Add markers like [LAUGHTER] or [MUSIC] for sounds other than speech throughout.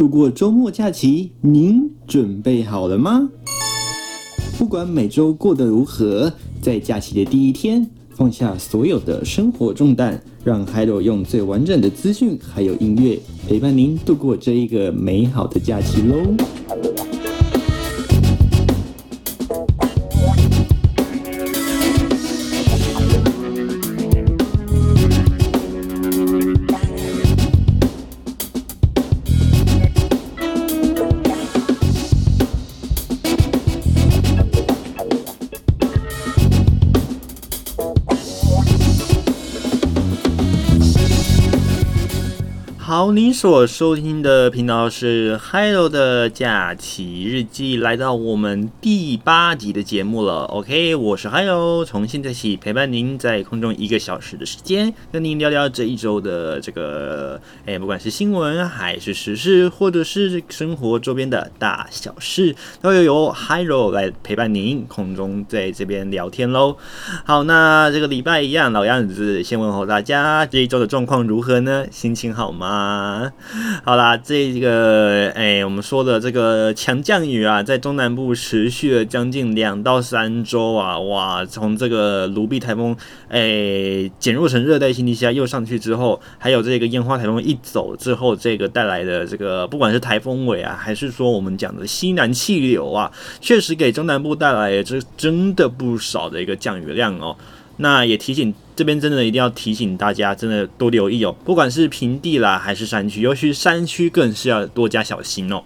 度过周末假期，您准备好了吗？不管每周过得如何，在假期的第一天，放下所有的生活重担，让海螺用最完整的资讯还有音乐陪伴您度过这一个美好的假期喽。好，您所收听的频道是 Hello 的假期日记，来到我们第八集的节目了。OK，我是 Hello，从现在起陪伴您在空中一个小时的时间，跟您聊聊这一周的这个，哎，不管是新闻还是时事，或者是生活周边的大小事，都要由 Hello 来陪伴您空中在这边聊天喽。好，那这个礼拜一样老样子，先问候大家这一周的状况如何呢？心情好吗？[LAUGHS] 好啦，这个哎、我们说的这个强降雨啊，在中南部持续了将近两到三周啊，哇，从这个卢碧台风哎减弱成热带性低气压又上去之后，还有这个烟花台风一走之后，这个带来的这个不管是台风尾啊，还是说我们讲的西南气流啊，确实给中南部带来这真的不少的一个降雨量哦。那也提醒这边真的一定要提醒大家，真的多留意哦。不管是平地啦，还是山区，尤其山区更是要多加小心哦。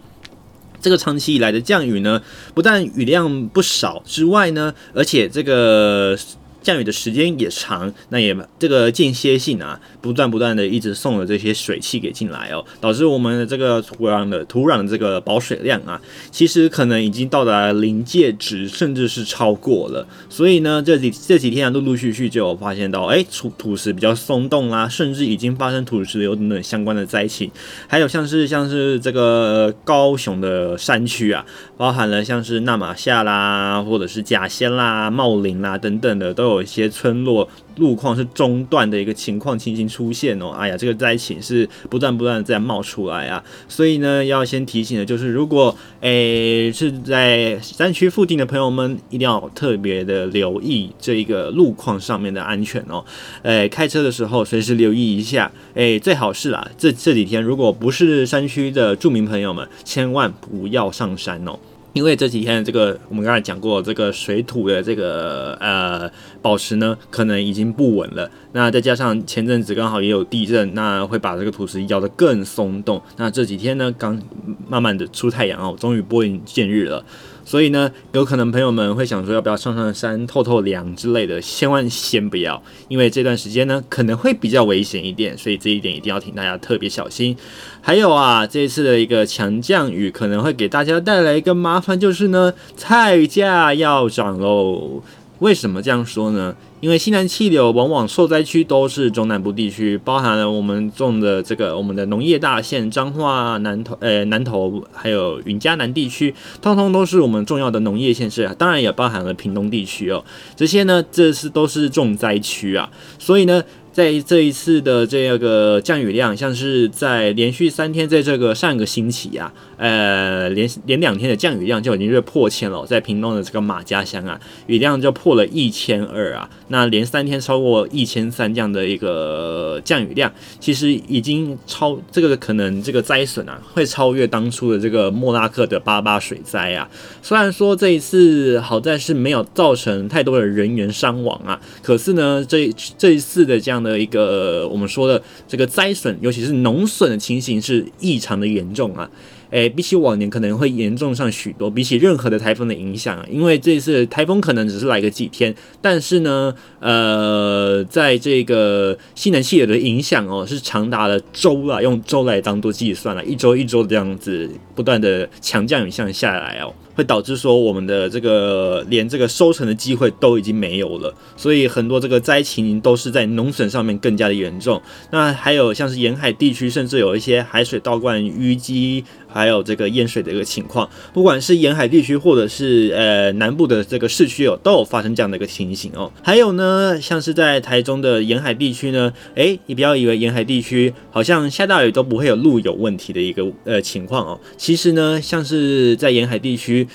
这个长期以来的降雨呢，不但雨量不少之外呢，而且这个。降雨的时间也长，那也这个间歇性啊，不断不断的一直送了这些水汽给进来哦，导致我们的这个土壤的土壤的这个保水量啊，其实可能已经到达临界值，甚至是超过了。所以呢，这几这几天啊，陆陆续续就有发现到，哎，土土石比较松动啦，甚至已经发生土石流等等相关的灾情。还有像是像是这个高雄的山区啊，包含了像是纳玛夏啦，或者是甲仙啦、茂林啦等等的都有。有一些村落路况是中断的一个情况情形出现哦，哎呀，这个灾情是不断不断的在冒出来啊，所以呢，要先提醒的就是，如果诶是在山区附近的朋友们，一定要特别的留意这一个路况上面的安全哦，诶，开车的时候随时留意一下，诶，最好是啦，这这几天如果不是山区的住民朋友们，千万不要上山哦。因为这几天这个我们刚才讲过，这个水土的这个呃保持呢，可能已经不稳了。那再加上前阵子刚好也有地震，那会把这个土石咬得更松动。那这几天呢，刚慢慢的出太阳哦，终于拨云见日了。所以呢，有可能朋友们会想说，要不要上上山透透凉之类的？千万先不要，因为这段时间呢，可能会比较危险一点，所以这一点一定要请大家特别小心。还有啊，这一次的一个强降雨可能会给大家带来一个麻烦，就是呢，菜价要涨喽。为什么这样说呢？因为西南气流往往受灾区都是中南部地区，包含了我们种的这个我们的农业大县彰化、南投、呃南投，还有云嘉南地区，通通都是我们重要的农业县市，当然也包含了屏东地区哦。这些呢，这是都是重灾区啊，所以呢。在这一次的这个降雨量，像是在连续三天，在这个上个星期啊，呃，连连两天的降雨量就已经是破千了。在屏东的这个马家乡啊，雨量就破了一千二啊。那连三天超过一千三这样的一个降雨量，其实已经超这个可能这个灾损啊，会超越当初的这个莫拉克的八八水灾啊。虽然说这一次好在是没有造成太多的人员伤亡啊，可是呢，这这一次的这样。的一个我们说的这个灾损，尤其是农损的情形是异常的严重啊！诶，比起往年可能会严重上许多，比起任何的台风的影响啊，因为这次台风可能只是来个几天，但是呢，呃，在这个西南气流的影响哦，是长达了周啊，用周来当做计算了，一周一周这样子不断的强降雨向下来哦。会导致说我们的这个连这个收成的机会都已经没有了，所以很多这个灾情都是在农损上面更加的严重。那还有像是沿海地区，甚至有一些海水倒灌淤积。还有这个淹水的一个情况，不管是沿海地区或者是呃南部的这个市区哦，都有发生这样的一个情形哦。还有呢，像是在台中的沿海地区呢，诶，你不要以为沿海地区好像下大雨都不会有路有问题的一个呃情况哦。其实呢，像是在沿海地区。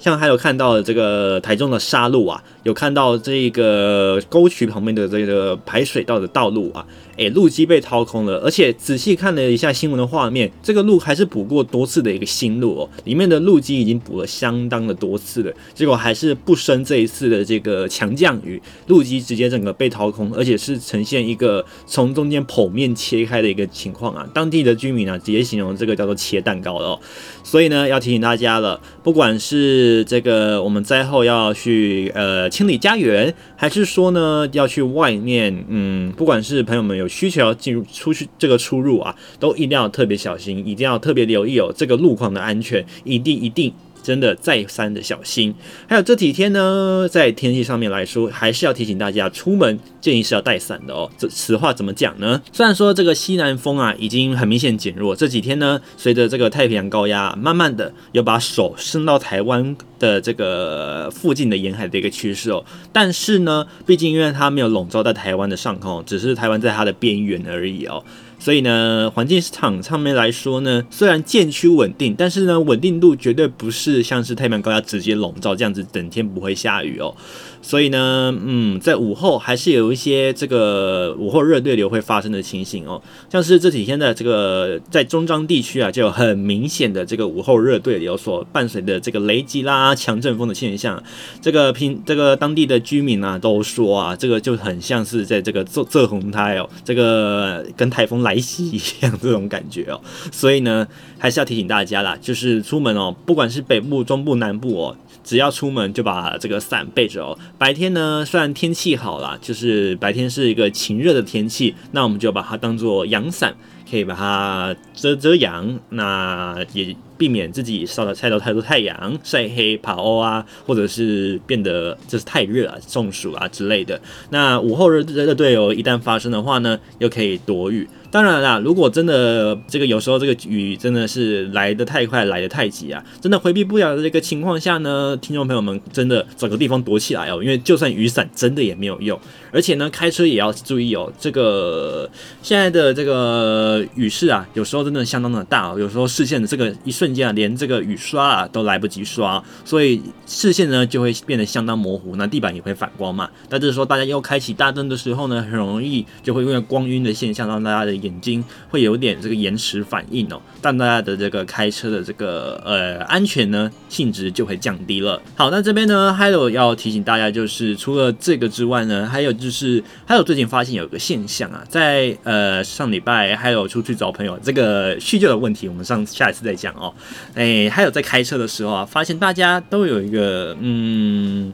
像还有看到这个台中的沙路啊，有看到这个沟渠旁边的这个排水道的道路啊。哎，路基被掏空了，而且仔细看了一下新闻的画面，这个路还是补过多次的一个新路哦，里面的路基已经补了相当的多次了，结果还是不胜这一次的这个强降雨，路基直接整个被掏空，而且是呈现一个从中间剖面切开的一个情况啊，当地的居民啊直接形容这个叫做切蛋糕了哦，所以呢要提醒大家了，不管是这个我们灾后要去呃清理家园，还是说呢要去外面，嗯，不管是朋友们有。需求进入出去这个出入啊，都一定要特别小心，一定要特别留意哦，这个路况的安全，一定一定真的再三的小心。还有这几天呢，在天气上面来说，还是要提醒大家，出门建议是要带伞的哦。这此话怎么讲呢？虽然说这个西南风啊已经很明显减弱，这几天呢，随着这个太平洋高压慢慢的有把手伸到台湾的这个附近的沿海的一个趋势哦，但是呢，毕竟因为它没有笼罩在台湾的上空，只是台湾在它的边缘而已哦。所以呢，环境市场上面来说呢，虽然渐趋稳定，但是呢，稳定度绝对不是像是太平洋高压直接笼罩这样子，整天不会下雨哦。所以呢，嗯，在午后还是有一些这个午后热对流会发生的情形哦，像是这几天的这个在中彰地区啊，就有很明显的这个午后热对流所伴随的这个雷击啦、强阵风的现象。这个平这个当地的居民啊都说啊，这个就很像是在这个做做红胎哦，这个跟台风来袭一样这种感觉哦。所以呢，还是要提醒大家啦，就是出门哦，不管是北部、中部、南部哦。只要出门就把这个伞备着哦。白天呢，虽然天气好了，就是白天是一个晴热的天气，那我们就把它当做阳伞，可以把它遮遮阳。那也。避免自己晒到晒到太多太阳，晒黑、跑欧啊，或者是变得就是太热啊、中暑啊之类的。那午后热热对流一旦发生的话呢，又可以躲雨。当然啦，如果真的这个有时候这个雨真的是来的太快、来的太急啊，真的回避不了的这个情况下呢，听众朋友们真的找个地方躲起来哦，因为就算雨伞真的也没有用。而且呢，开车也要注意哦，这个现在的这个雨势啊，有时候真的相当的大哦，有时候视线的这个一瞬。瞬间啊，连这个雨刷啊都来不及刷，所以视线呢就会变得相当模糊，那地板也会反光嘛。那就是说大家又开启大灯的时候呢，很容易就会因为光晕的现象，让大家的眼睛会有点这个延迟反应哦，但大家的这个开车的这个呃安全呢性质就会降低了。好，那这边呢还有要提醒大家，就是除了这个之外呢，还有就是还有最近发现有一个现象啊，在呃上礼拜还有出去找朋友这个叙旧的问题，我们上下一次再讲哦。哎，还有在开车的时候啊，发现大家都有一个，嗯，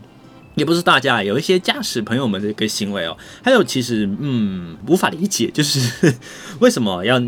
也不是大家，有一些驾驶朋友们的一个行为哦，还有其实，嗯，无法理解，就是 [LAUGHS] 为什么要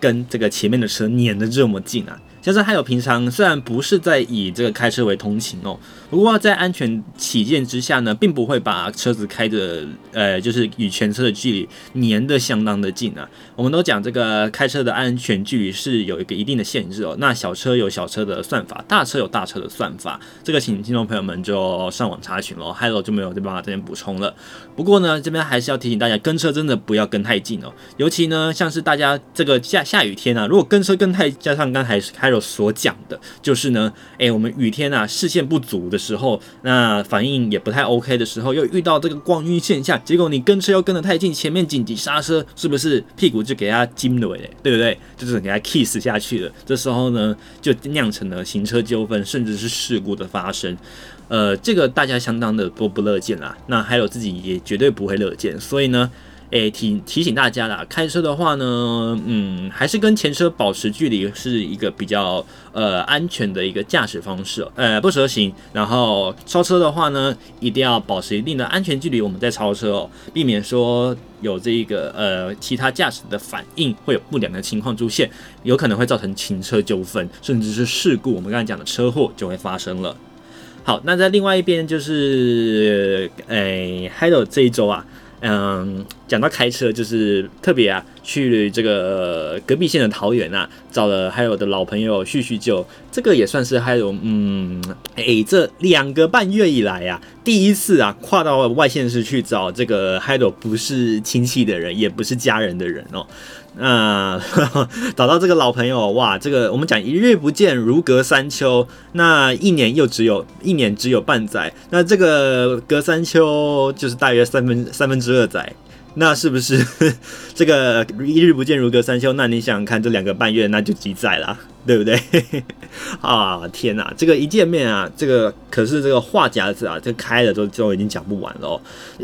跟这个前面的车撵得这么近啊？像是还有平常虽然不是在以这个开车为通勤哦，不过在安全起见之下呢，并不会把车子开的呃，就是与全车的距离粘得相当的近啊。我们都讲这个开车的安全距离是有一个一定的限制哦。那小车有小车的算法，大车有大车的算法，这个请听众朋友们就上网查询喽。Hello 就没有这办法这边补充了。不过呢，这边还是要提醒大家，跟车真的不要跟太近哦。尤其呢，像是大家这个下下雨天啊，如果跟车跟太，加上刚才开。所讲的就是呢，哎，我们雨天啊，视线不足的时候，那反应也不太 OK 的时候，又遇到这个光晕现象，结果你跟车又跟得太近，前面紧急刹车，是不是屁股就给他金了？对不对？就是给他 kiss 下去了。这时候呢，就酿成了行车纠纷，甚至是事故的发生。呃，这个大家相当的都不乐见啦。那还有自己也绝对不会乐见。所以呢。诶，提提醒大家啦，开车的话呢，嗯，还是跟前车保持距离是一个比较呃安全的一个驾驶方式，呃，不蛇行。然后超车的话呢，一定要保持一定的安全距离，我们再超车哦，避免说有这个呃其他驾驶的反应会有不良的情况出现，有可能会造成停车纠纷，甚至是事故。我们刚才讲的车祸就会发生了。好，那在另外一边就是，诶，还有这一周啊。嗯，讲到开车，就是特别啊，去这个隔壁县的桃园啊，找了还有的老朋友叙叙旧，这个也算是还有嗯，哎、这两个半月以来啊，第一次啊，跨到外县市去找这个还有不是亲戚的人，也不是家人的人哦。[LAUGHS] 那找到这个老朋友，哇，这个我们讲一日不见如隔三秋，那一年又只有一年只有半载，那这个隔三秋就是大约三分三分之二载，那是不是 [LAUGHS] 这个一日不见如隔三秋？那你想想看，这两个半月那就几载了，对不对？[LAUGHS] 啊，天哪，这个一见面啊，这个可是这个话匣子啊，这开了都都已经讲不完了哦，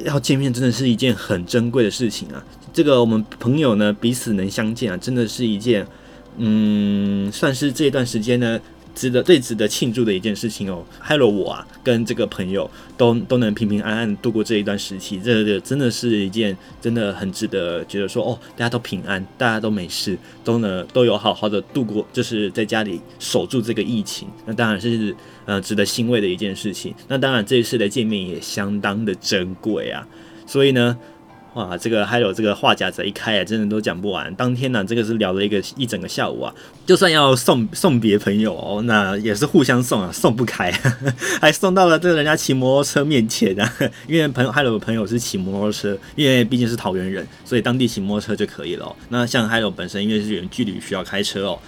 要见面真的是一件很珍贵的事情啊。这个我们朋友呢，彼此能相见啊，真的是一件，嗯，算是这一段时间呢，值得最值得庆祝的一件事情哦。还有我啊，跟这个朋友都都能平平安安度过这一段时期，这个真的是一件真的很值得觉得说哦，大家都平安，大家都没事，都能都有好好的度过，就是在家里守住这个疫情，那当然是呃值得欣慰的一件事情。那当然这一次的见面也相当的珍贵啊，所以呢。哇，这个还有这个话匣子一开啊，真的都讲不完。当天呢、啊，这个是聊了一个一整个下午啊，就算要送送别朋友哦，那也是互相送啊，送不开，[LAUGHS] 还送到了这个人家骑摩托车面前啊。[LAUGHS] 因为朋友还有朋友是骑摩托车，因为毕竟是桃园人，所以当地骑摩托车就可以了、那像还有本身因为是远距离需要开车哦。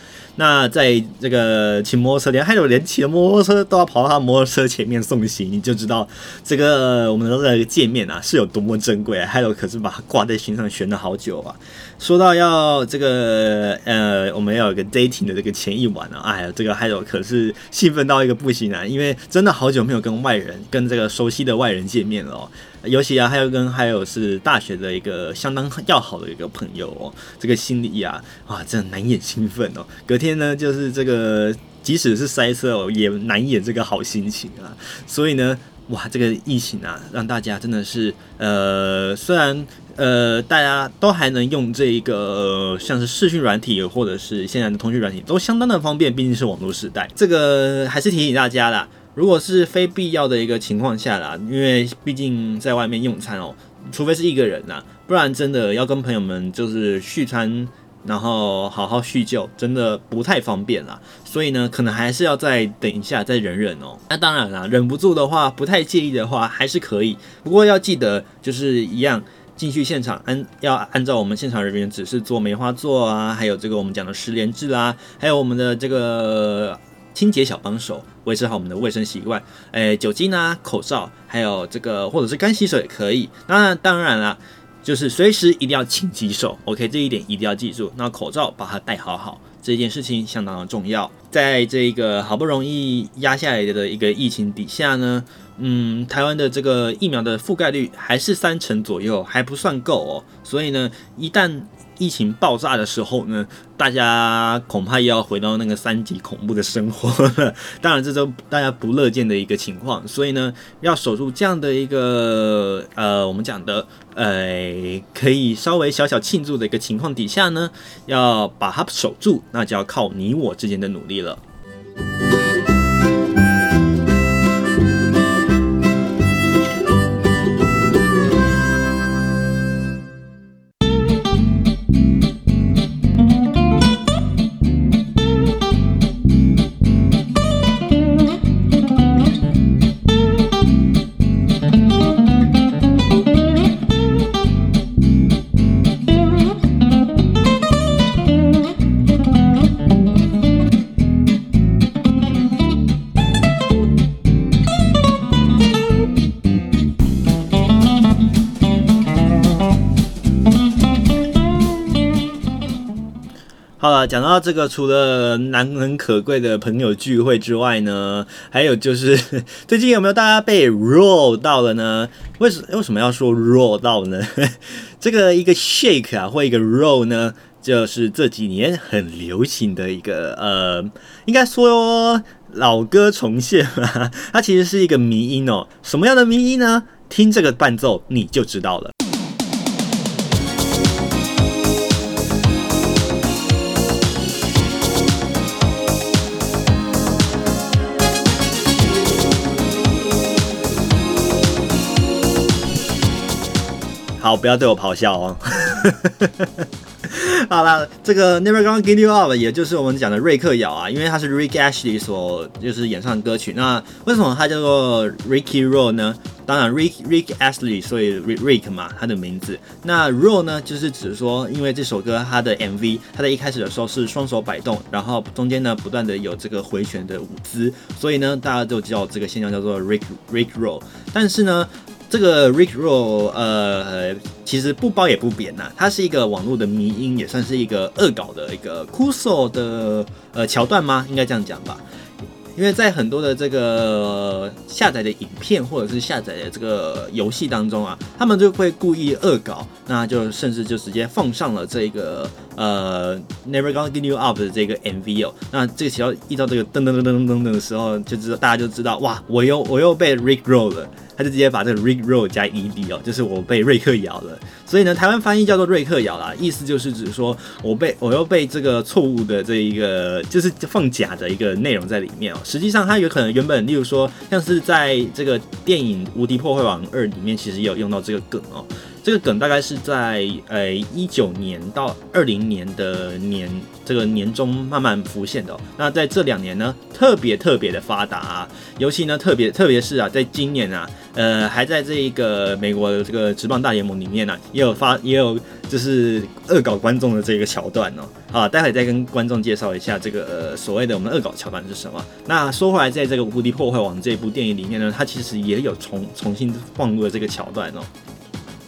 那在这个骑摩托车，连还有连骑摩托车都要跑到他摩托车前面送行，你就知道这个我们的见面啊是有多么珍贵啊！还有可是把它挂在心上悬了好久啊。说到要这个呃，我们要有个 dating 的这个前一晚啊，哎呀，这个还有可是兴奋到一个不行啊，因为真的好久没有跟外人，跟这个熟悉的外人见面了哦。尤其啊，还有跟还有是大学的一个相当要好的一个朋友哦，这个心里啊，哇，真的难掩兴奋哦。隔天呢，就是这个即使是塞车哦，也难掩这个好心情啊。所以呢，哇，这个疫情啊，让大家真的是呃，虽然呃，大家都还能用这一个、呃、像是视讯软体或者是现在的通讯软体，都相当的方便，毕竟是网络时代。这个还是提醒大家啦。如果是非必要的一个情况下啦，因为毕竟在外面用餐哦，除非是一个人呐，不然真的要跟朋友们就是续餐，然后好好叙旧，真的不太方便啦。所以呢，可能还是要再等一下，再忍忍哦。那当然啦，忍不住的话，不太介意的话，还是可以。不过要记得，就是一样进去现场按要按照我们现场人员指示做梅花座啊，还有这个我们讲的十连制啦，还有我们的这个。清洁小帮手，维持好我们的卫生习惯。诶，酒精啊，口罩，还有这个或者是干洗手也可以。那当然啦，就是随时一定要勤洗手。OK，这一点一定要记住。那口罩把它戴好好，这件事情相当的重要。在这个好不容易压下来的一个疫情底下呢，嗯，台湾的这个疫苗的覆盖率还是三成左右，还不算够哦。所以呢，一旦疫情爆炸的时候呢，大家恐怕又要回到那个三级恐怖的生活了。[LAUGHS] 当然，这都大家不乐见的一个情况。所以呢，要守住这样的一个呃，我们讲的呃，可以稍微小小庆祝的一个情况底下呢，要把它守住，那就要靠你我之间的努力了。这个，除了难能可贵的朋友聚会之外呢，[LAUGHS] 还有就是 [LAUGHS] 最近有没有大家被 roll 到了呢？为什为什么要说 roll 到呢？[LAUGHS] 这个一个 shake 啊，或一个 roll 呢，就是这几年很流行的一个呃，应该说老歌重现吧。它其实是一个迷音哦。什么样的迷音呢？听这个伴奏你就知道了。好，不要对我咆哮哦。[LAUGHS] 好了，这个 Never Gonna Give You Up，也就是我们讲的瑞克摇啊，因为它是 Rick Ashley 所就是演唱的歌曲。那为什么它叫做 Ricky Roll 呢？当然，Rick Rick Ashley，所以 Rick 嘛，他的名字。那 Roll 呢，就是指说，因为这首歌它的 MV，它在一开始的时候是双手摆动，然后中间呢不断的有这个回旋的舞姿，所以呢大家都叫这个现象叫做 Rick Rick Roll。但是呢。这个 Rick Roll，呃，其实不褒也不贬呐，它是一个网络的迷因，也算是一个恶搞的一个酷手的呃桥段吗？应该这样讲吧。因为在很多的这个下载的影片或者是下载的这个游戏当中啊，他们就会故意恶搞，那就甚至就直接放上了这个呃 Never Gonna Give You Up 的这个 MV 哦。那这个只要一到这个噔噔噔噔噔噔的时候，就知道大家就知道哇，我又我又被 Rick Roll 了。他就直接把这个 Rick Roll 加 ed 哦，就是我被瑞克咬了。所以呢，台湾翻译叫做瑞克咬啦，意思就是指说我被我又被这个错误的这一个就是放假的一个内容在里面哦。实际上它有可能原本，例如说像是在这个电影《无敌破坏王二》里面，其实也有用到这个梗哦。这个梗大概是在呃一九年到二零年的年这个年中慢慢浮现的哦。那在这两年呢，特别特别的发达啊，尤其呢特别特别是啊，在今年啊，呃还在这一个美国的这个职棒大联盟里面呢，也有发也有就是恶搞观众的这个桥段哦。啊，待会再跟观众介绍一下这个呃所谓的我们恶搞桥段是什么。那说回来，在这个《无敌破坏王》这部电影里面呢，它其实也有重重新放入了这个桥段哦。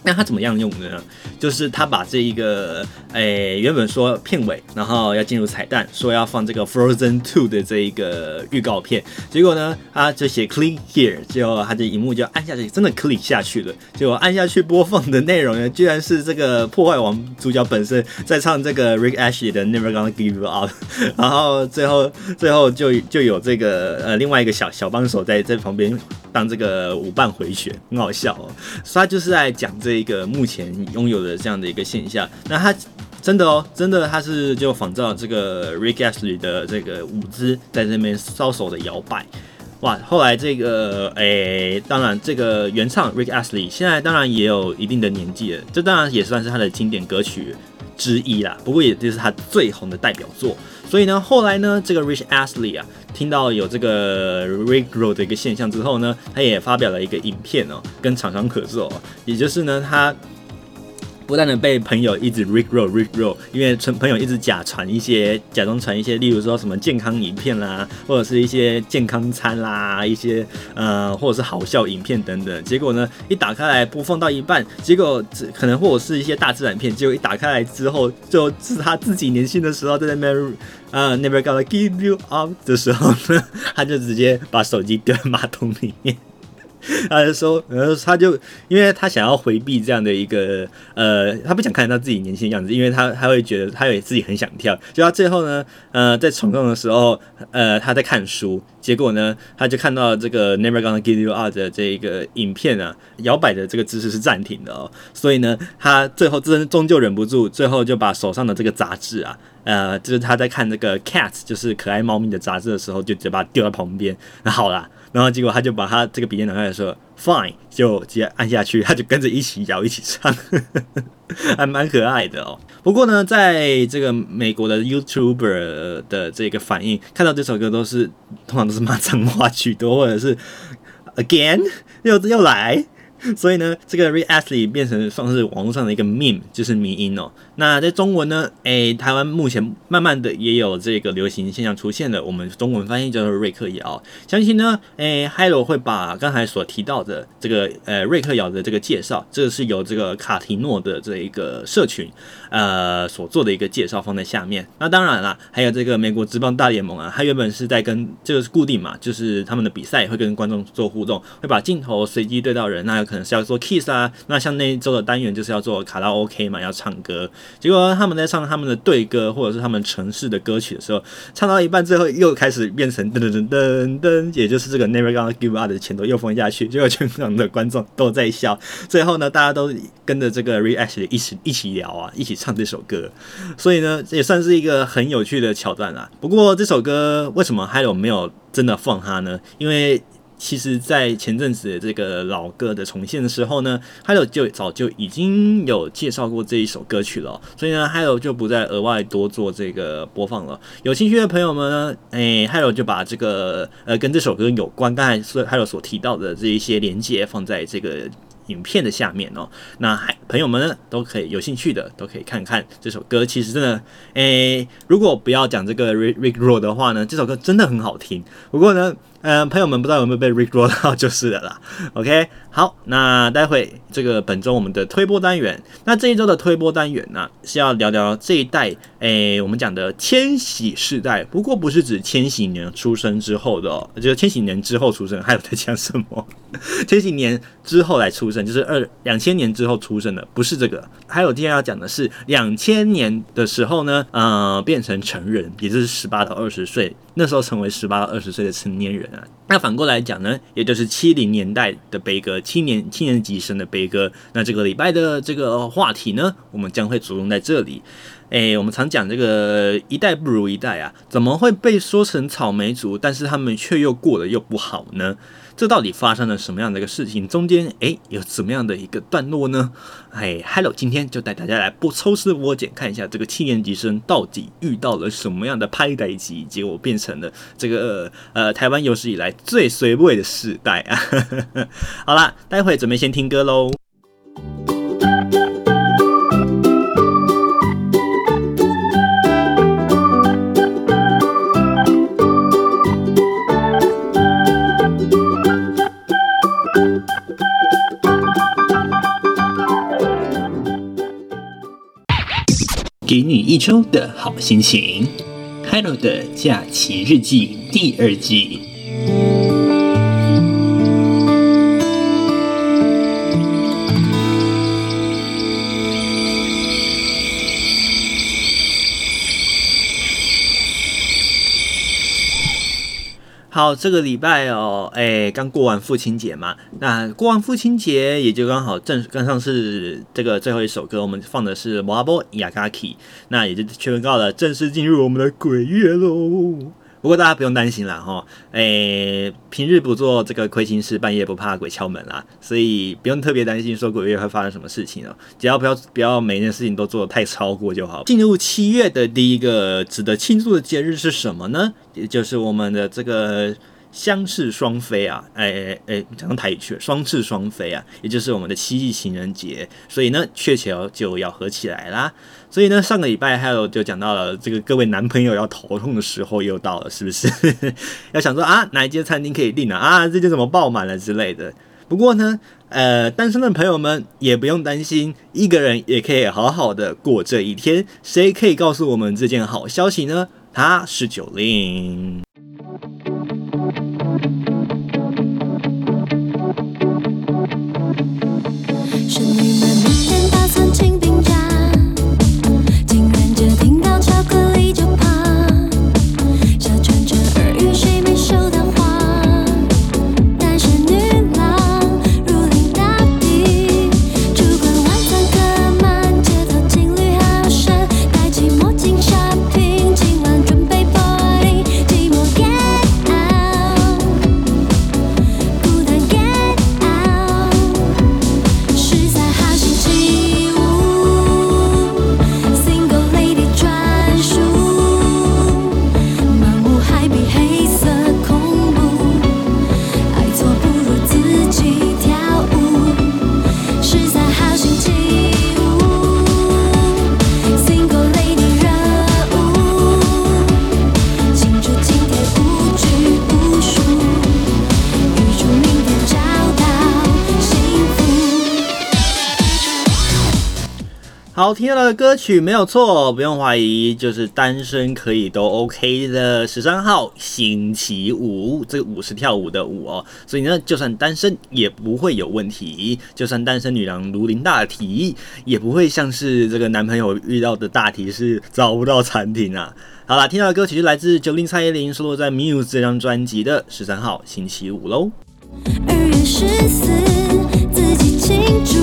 那他怎么样用的呢？就是他把这一个，诶、原本说片尾，然后要进入彩蛋，说要放这个 Frozen Two 的这一个预告片，结果呢，他就写 Click Here，结果他的荧幕就按下去，真的 Click 下去了。结果按下去播放的内容呢，居然是这个破坏王主角本身在唱这个 Rick Ashley 的 Never Gonna Give You Up，[LAUGHS] 然后最后最后就就有这个呃另外一个小小帮手在在旁边当这个舞伴回旋，很好笑哦。所以他就是在讲这这个目前拥有的。这样的一个现象，那他真的哦，真的他是就仿照这个 Rick Astley 的这个舞姿，在这边搔首的摇摆，哇！后来这个诶、当然这个原唱 Rick Astley 现在当然也有一定的年纪了，这当然也算是他的经典歌曲之一啦。不过也就是他最红的代表作。所以呢，后来呢，这个 Rich Astley 啊，听到有这个 Regro 的一个现象之后呢，他也发表了一个影片哦，跟厂商合作，也就是呢，他。不断的被朋友一直 Rick Roll Rick Roll，因为朋友一直假传一些，假装传一些，例如说什么健康影片啦，或者是一些健康餐啦，一些呃，或者是好笑影片等等。结果呢，一打开来播放到一半，结果可能或者是一些大自然片，结果一打开来之后，就是他自己年轻的时候在那边呃 Never Gonna Give You Up 的时候呢，[LAUGHS] 他就直接把手机丢在马桶里面。[LAUGHS] 他就说，然后他就，因为他想要回避这样的一个，呃，他不想看到自己年轻的样子，因为他他会觉得他也自己很想跳。就他最后呢，呃，在床上的时候，呃，他在看书，结果呢，他就看到这个 Never Gonna Give You Up 的这一个影片啊，摇摆的这个姿势是暂停的哦，所以呢，他最后真终究忍不住，最后就把手上的这个杂志啊，呃，就是他在看这个 Cat，就是可爱猫咪的杂志的时候，就直接把它丢在旁边。那好啦。然后结果他就把他这个笔电拿开来说 Fine，就直接按下去，他就跟着一起摇一起唱，[LAUGHS] 还蛮可爱的哦。不过呢，在这个美国的 YouTuber 的这个反应，看到这首歌都是通常都是骂脏话居多，或者是 Again 又又来。所以呢，这个 Rick Astley 变成算是网络上的一个 meme，就是迷音哦。那在中文呢，诶，台湾目前慢慢的也有这个流行现象出现了。我们中文翻译叫做瑞克摇。相信呢，诶，Hilo 会把刚才所提到的这个呃瑞克摇的这个介绍，这个是由这个卡提诺的这一个社群呃所做的一个介绍放在下面。那当然啦，还有这个美国职棒大联盟啊，它原本是在跟这个是固定嘛，就是他们的比赛会跟观众做互动，会把镜头随机对到人，那有可能是要做 kiss 啊，那像那一周的单元就是要做卡拉 OK 嘛，要唱歌。结果他们在唱他们的队歌或者是他们城市的歌曲的时候，唱到一半最后又开始变成噔噔噔噔噔，也就是这个 Never Gonna Give Up 的前头又放下去，结果全场的观众都在笑。最后呢，大家都跟着这个 Reaction 一起一起聊啊，一起唱这首歌。所以呢，也算是一个很有趣的桥段啦。不过这首歌为什么 Hilo 没有真的放它呢？因为其实，在前阵子这个老歌的重现的时候呢，Hello 就早就已经有介绍过这一首歌曲了，所以呢，Hello 就不再额外多做这个播放了。有兴趣的朋友们呢，哎，Hello 就把这个呃跟这首歌有关，刚才所还有所提到的这一些连接放在这个。影片的下面哦，那还朋友们呢都可以有兴趣的都可以看看这首歌。其实真的，诶、如果不要讲这个 Rick Rick Roll 的话呢，这首歌真的很好听。不过呢。嗯、朋友们不知道有没有被 Rick Roll 到就是了啦。OK，好，那待会这个本周我们的推播单元，那这一周的推播单元呢是要聊聊这一代，诶，我们讲的千禧世代。不过不是指千禧年出生之后的哦，就是千禧年之后出生，还有在讲什么？[LAUGHS] 千禧年之后来出生，就是二两千年之后出生的，不是这个。还有今天要讲的是两千年的时候呢，呃，变成成人，也就是十八到二十岁，那时候成为十八到二十岁的成年人。那反过来讲呢，也就是七零年代的悲歌，七年七年级生的悲歌。那这个礼拜的这个话题呢，我们将会着重在这里。诶，我们常讲这个一代不如一代啊，怎么会被说成草莓族，但是他们却又过得又不好呢？这到底发生了什么样的一个事情？中间诶有怎么样的一个段落呢？哎，Hello，今天就带大家来不抽丝剥茧，看一下这个七年级生到底遇到了什么样的歹代志，结果变成了这个呃台湾有史以来最衰尾的时代啊！[LAUGHS] 好啦，待会准备先听歌喽。给你一周的好心情，Hello 的假期日记第二季。好，这个礼拜哦，哎，刚过完父亲节嘛，那过完父亲节也就刚好正刚上是这个最后一首歌，我们放的是《Mabu Yagaki》，那也就宣告了正式进入我们的鬼月喽。不过大家不用担心啦，哈，诶，平日不做这个亏心事，半夜不怕鬼敲门啦，所以不用特别担心说鬼月会发生什么事情哦，只要不要不要每件事情都做的太超过就好。进入七月的第一个值得庆祝的节日是什么呢？也就是我们的这个。相翅双飞啊，哎哎哎，讲到台语去了，双翅双飞啊，也就是我们的七夕情人节，所以呢，鹊桥就要合起来啦。所以呢，上个礼拜还有就讲到了这个各位男朋友要头痛的时候又到了，是不是？[LAUGHS] 要想说啊，哪一间餐厅可以订啊？啊，这间怎么爆满了之类的。不过呢，呃，单身的朋友们也不用担心，一个人也可以好好的过这一天。谁可以告诉我们这件好消息呢？他是九令。的歌曲没有错，不用怀疑，就是单身可以都 OK 的十三号星期五，这个舞是跳舞的舞哦，所以呢，就算单身也不会有问题，就算单身女郎如临大敌，也不会像是这个男朋友遇到的大题是找不到餐厅啊。好啦，听到的歌曲是来自九零蔡依林收录在《Muse》这张专辑的十三号星期五喽。二月十四，自己庆祝，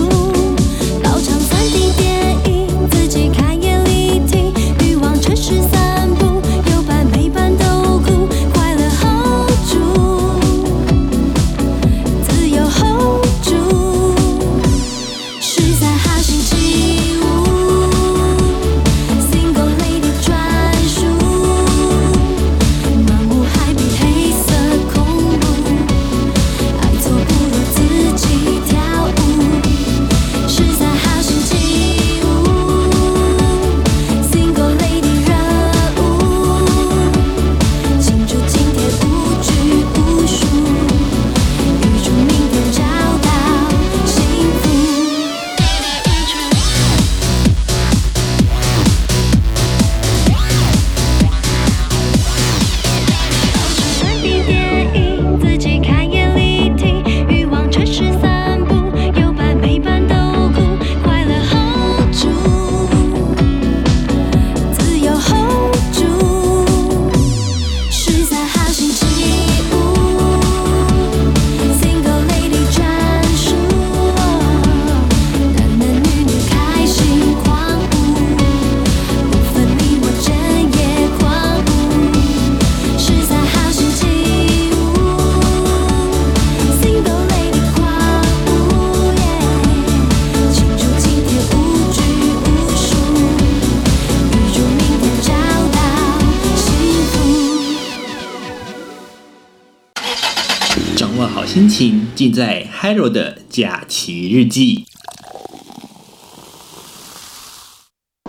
尽在 Hiro 的假期日记。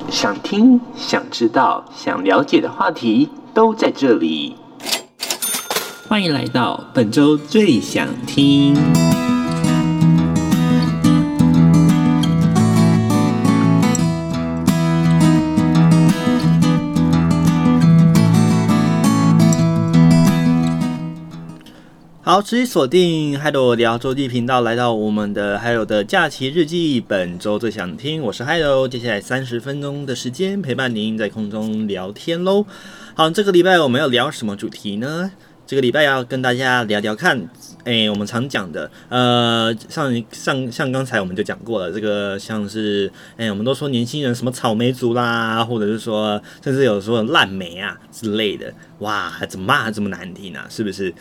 想听、想知道、想了解的话题都在这里。欢迎来到本周最想听。好，持续锁定 Hiro 聊周记频道，来到我们的 Hiro 的假期日记。本周最想听，我是 Hiro。接下来三十分钟的时间陪伴您在空中聊天喽。好，这个礼拜我们要聊什么主题呢？这个礼拜要跟大家聊聊看，哎，我们常讲的，呃，像像像刚才我们就讲过了，这个像是，哎，我们都说年轻人什么草莓族啦，或者是说，甚至有说烂莓啊之类的，哇，怎么骂这么难听啊？是不是？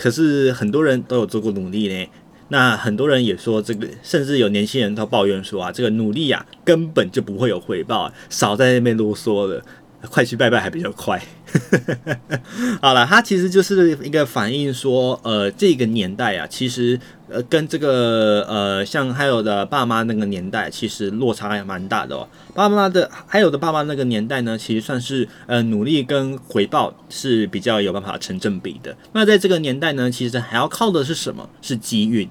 可是很多人都有做过努力呢，那很多人也说这个，甚至有年轻人都抱怨说啊，这个努力啊根本就不会有回报，少在那边啰嗦了。快去拜拜还比较快。[LAUGHS] 好了，它其实就是一个反映说，呃，这个年代啊，其实呃跟这个呃像还有的爸妈那个年代，其实落差还蛮大的哦。爸妈的还有的爸妈那个年代呢，其实算是呃努力跟回报是比较有办法成正比的。那在这个年代呢，其实还要靠的是什么？是机运。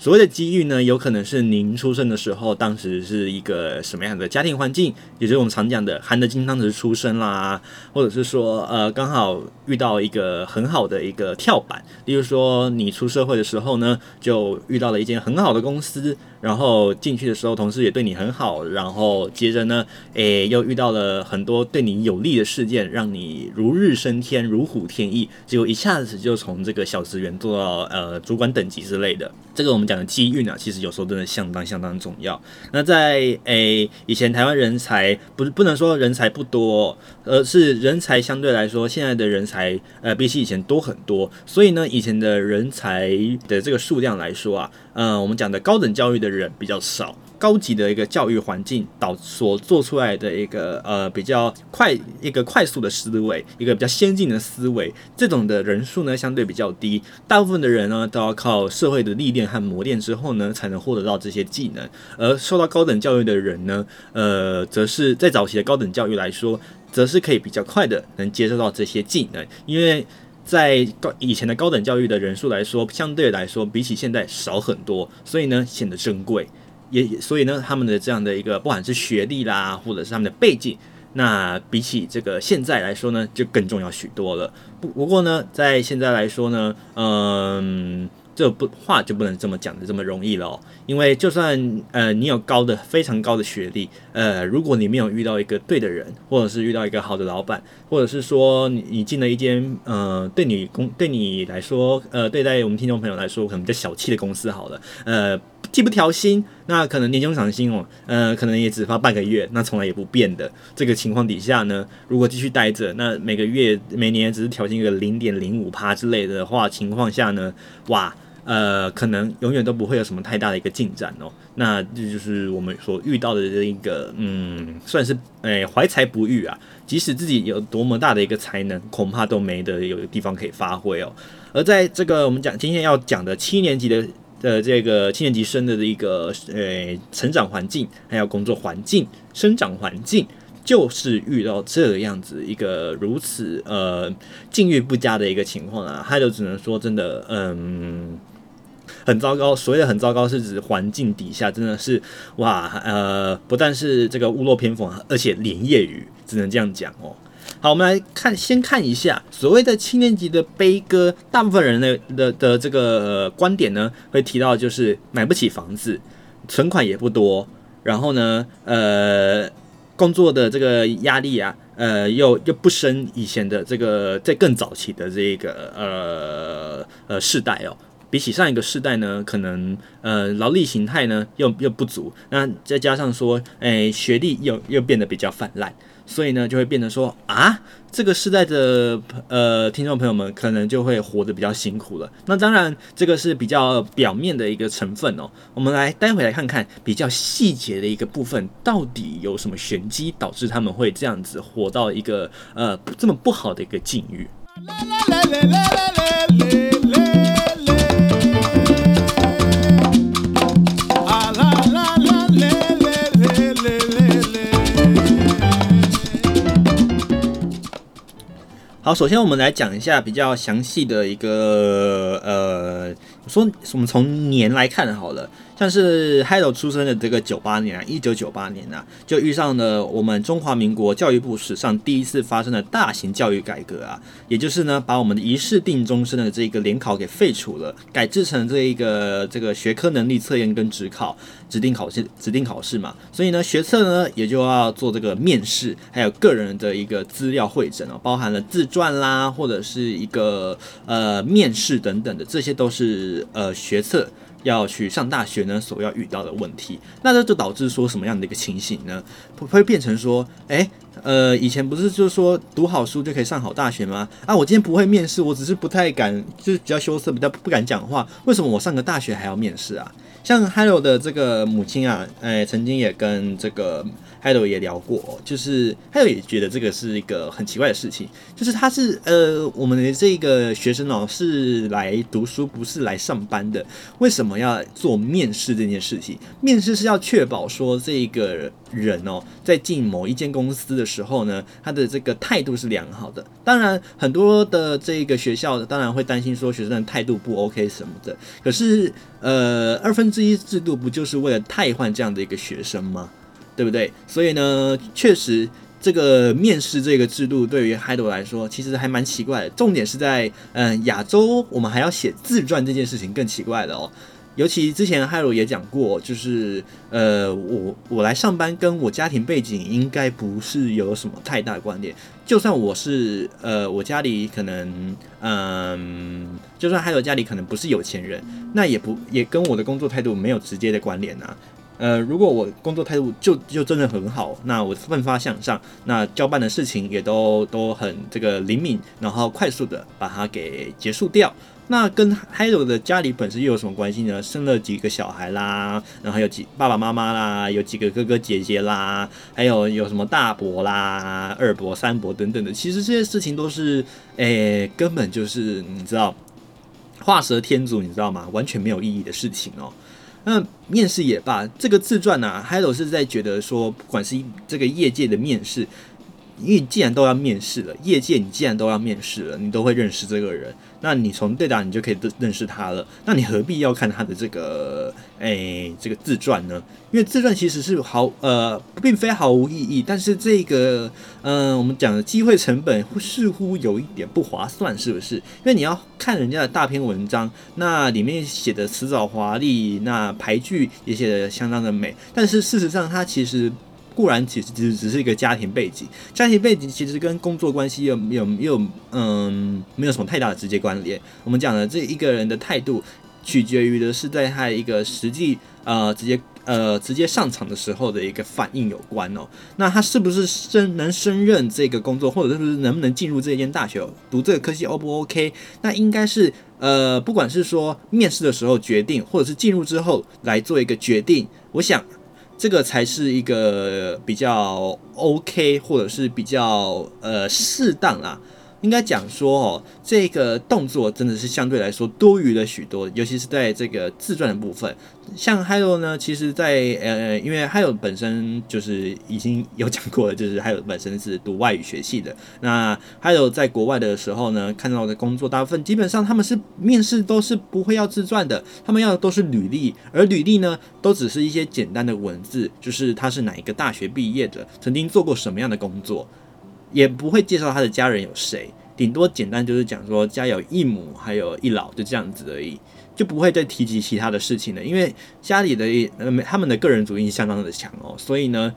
所谓的机遇呢，有可能是您出生的时候，当时是一个什么样的家庭环境，也就是我们常讲的含着金汤匙出生啦，或者是说，呃，刚好遇到一个很好的一个跳板，例如说你出社会的时候呢，就遇到了一间很好的公司。然后进去的时候，同事也对你很好。然后接着呢，诶，又遇到了很多对你有利的事件，让你如日升天、如虎添翼。结果一下子就从这个小职员做到呃主管等级之类的。这个我们讲的机遇啊，其实有时候真的相当相当重要。那在诶以前台湾人才不是不能说人才不多，而是人才相对来说现在的人才呃比起以前多很多。所以呢，以前的人才的这个数量来说啊。呃，我们讲的高等教育的人比较少，高级的一个教育环境导所做出来的一个呃比较快一个快速的思维，一个比较先进的思维，这种的人数呢相对比较低，大部分的人呢都要靠社会的历练和磨练之后呢才能获得到这些技能，而受到高等教育的人呢，呃，则是在早期的高等教育来说，则是可以比较快的能接受到这些技能，因为。在高以前的高等教育的人数来说，相对来说比起现在少很多，所以呢显得珍贵，也所以呢他们的这样的一个不管是学历啦，或者是他们的背景，那比起这个现在来说呢就更重要许多了。不不过呢在现在来说呢，嗯。这不话就不能这么讲的这么容易了哦，因为就算呃你有高的非常高的学历，呃如果你没有遇到一个对的人，或者是遇到一个好的老板，或者是说你你进了一间呃对你公对你来说呃对待我们听众朋友来说可能比较小气的公司好了，呃既不调薪，那可能年终赏薪哦，呃可能也只发半个月，那从来也不变的这个情况底下呢，如果继续待着，那每个月每年只是调薪一个零点零五趴之类的话情况下呢，哇。呃，可能永远都不会有什么太大的一个进展哦。那这就是我们所遇到的这一个，嗯，算是诶怀才不遇啊。即使自己有多么大的一个才能，恐怕都没得有地方可以发挥哦。而在这个我们讲今天要讲的七年级的的这个七年级生的一个呃成长环境，还有工作环境、生长环境，就是遇到这样子一个如此呃境遇不佳的一个情况啊，他就只能说真的，嗯。很糟糕，所谓的很糟糕是指环境底下真的是哇，呃，不但是这个屋漏偏逢，而且连夜雨，只能这样讲哦。好，我们来看，先看一下所谓的七年级的悲歌，大部分人的的的这个、观点呢，会提到就是买不起房子，存款也不多，然后呢，呃，工作的这个压力啊，呃，又又不生以前的这个在更早期的这个呃呃世代哦。比起上一个世代呢，可能呃劳力形态呢又又不足，那再加上说，诶学历又又变得比较泛滥，所以呢就会变得说啊，这个世代的呃听众朋友们可能就会活得比较辛苦了。那当然这个是比较表面的一个成分哦，我们来待会来看看比较细节的一个部分，到底有什么玄机导致他们会这样子活到一个呃这么不好的一个境遇。好，首先我们来讲一下比较详细的一个呃，说我们从年来看好了。但是 Hiro 出生的这个九八年啊，一九九八年啊，就遇上了我们中华民国教育部史上第一次发生的大型教育改革啊，也就是呢，把我们的一试定终身的这个联考给废除了，改制成这一个这个学科能力测验跟指考指定考试指定考试嘛，所以呢，学测呢也就要做这个面试，还有个人的一个资料会诊啊，包含了自传啦，或者是一个呃面试等等的，这些都是呃学测。要去上大学呢，所要遇到的问题，那这就导致说什么样的一个情形呢？会变成说，诶，呃，以前不是就是说读好书就可以上好大学吗？啊，我今天不会面试，我只是不太敢，就是比较羞涩，比较不敢讲话。为什么我上个大学还要面试啊？像 Hello 的这个母亲啊，诶，曾经也跟这个。Hello 也聊过，就是 Hello 也觉得这个是一个很奇怪的事情，就是他是呃，我们的这个学生哦，是来读书，不是来上班的，为什么我们要做面试这件事情？面试是要确保说这个人哦，在进某一间公司的时候呢，他的这个态度是良好的。当然，很多的这个学校当然会担心说学生的态度不 OK 什么的，可是呃，二分之一制度不就是为了汰换这样的一个学生吗？对不对？所以呢，确实这个面试这个制度对于 h i d 来说，其实还蛮奇怪的。重点是在，嗯，亚洲我们还要写自传这件事情更奇怪的哦。尤其之前 Hiro 也讲过，就是呃，我我来上班跟我家庭背景应该不是有什么太大关联。就算我是呃，我家里可能嗯，就算 Hiro 家里可能不是有钱人，那也不也跟我的工作态度没有直接的关联啊。呃，如果我工作态度就就真的很好，那我奋发向上，那交办的事情也都都很这个灵敏，然后快速的把它给结束掉。那跟 Hiro 的家里本身又有什么关系呢？生了几个小孩啦，然后有几爸爸妈妈啦，有几个哥哥姐姐啦，还有有什么大伯啦、二伯、三伯等等的。其实这些事情都是，诶、根本就是你知道，画蛇添足，你知道吗？完全没有意义的事情哦。那面试也罢，这个自传呢、啊，Hiro 是在觉得说，不管是这个业界的面试。因为既然都要面试了，业界你既然都要面试了，你都会认识这个人，那你从对答你就可以认识他了。那你何必要看他的这个诶、这个自传呢？因为自传其实是毫呃并非毫无意义，但是这个嗯、我们讲的机会成本似乎有一点不划算，是不是？因为你要看人家的大篇文章，那里面写的辞藻华丽，那排句也写的相当的美，但是事实上它其实。固然其实只只是一个家庭背景，家庭背景其实跟工作关系有有有嗯没有什么太大的直接关联。我们讲的这一个人的态度，取决于的是在他一个实际呃直接呃直接上场的时候的一个反应有关哦。那他是不是升能胜任这个工作，或者是不是能不能进入这间大学读这个科系 O 不 OK？那应该是呃不管是说面试的时候决定，或者是进入之后来做一个决定。我想。这个才是一个比较 OK，或者是比较呃适当啊。应该讲说哦，这个动作真的是相对来说多余了许多，尤其是在这个自传的部分。像 Hiro 呢，其实在，呃，因为 Hiro 本身就是已经有讲过了，就是 Hiro 本身是读外语学系的。那 Hiro 在国外的时候呢，看到的工作大部分基本上他们是面试都是不会要自传的，他们要的都是履历，而履历呢，都只是一些简单的文字，就是他是哪一个大学毕业的，曾经做过什么样的工作。也不会介绍他的家人有谁，顶多简单就是讲说家有一母，还有一老，就这样子而已，就不会再提及其他的事情了。因为家里的呃他们的个人主义相当的强哦，所以呢，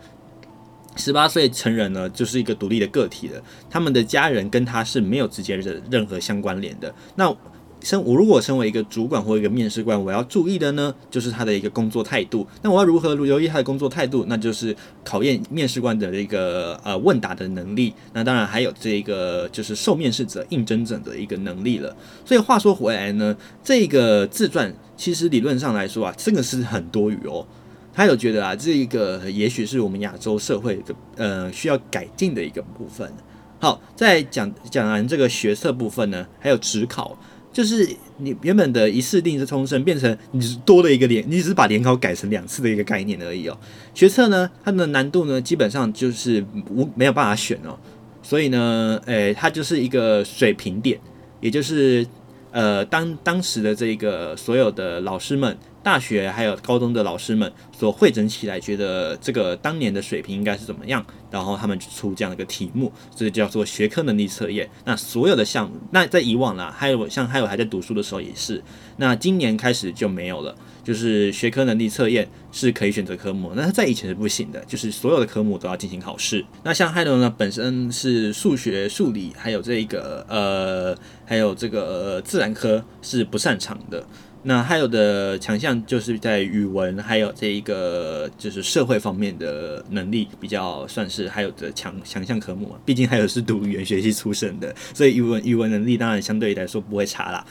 十八岁成人呢就是一个独立的个体了，他们的家人跟他是没有直接的任何相关联的。那身我如果身为一个主管或一个面试官，我要注意的呢，就是他的一个工作态度。那我要如何留意他的工作态度？那就是考验面试官的一个呃问答的能力。那当然还有这个就是受面试者应征者的一个能力了。所以话说回来呢，这个自传其实理论上来说啊，真的是很多余哦。他有觉得啊，这一个也许是我们亚洲社会的呃需要改进的一个部分。好，在讲讲完这个学测部分呢，还有职考。就是你原本的一次定是冲绳，变成你是多了一个联，你只是把联考改成两次的一个概念而已哦。学测呢，它的难度呢，基本上就是无没有办法选哦。所以呢，诶、它就是一个水平点，也就是呃，当当时的这个所有的老师们。大学还有高中的老师们所汇整起来，觉得这个当年的水平应该是怎么样，然后他们出这样的一个题目，这个叫做学科能力测验。那所有的项目，那在以往啦，还有像还有还在读书的时候也是，那今年开始就没有了，就是学科能力测验是可以选择科目，那在以前是不行的，就是所有的科目都要进行考试。那像海龙呢，本身是数学、数理，还有这一个呃，还有这个、呃、自然科是不擅长的。那还有的强项就是在语文，还有这一个就是社会方面的能力比较算是还有的强强项科目嘛。毕竟还有是读语言学习出身的，所以语文语文能力当然相对来说不会差啦。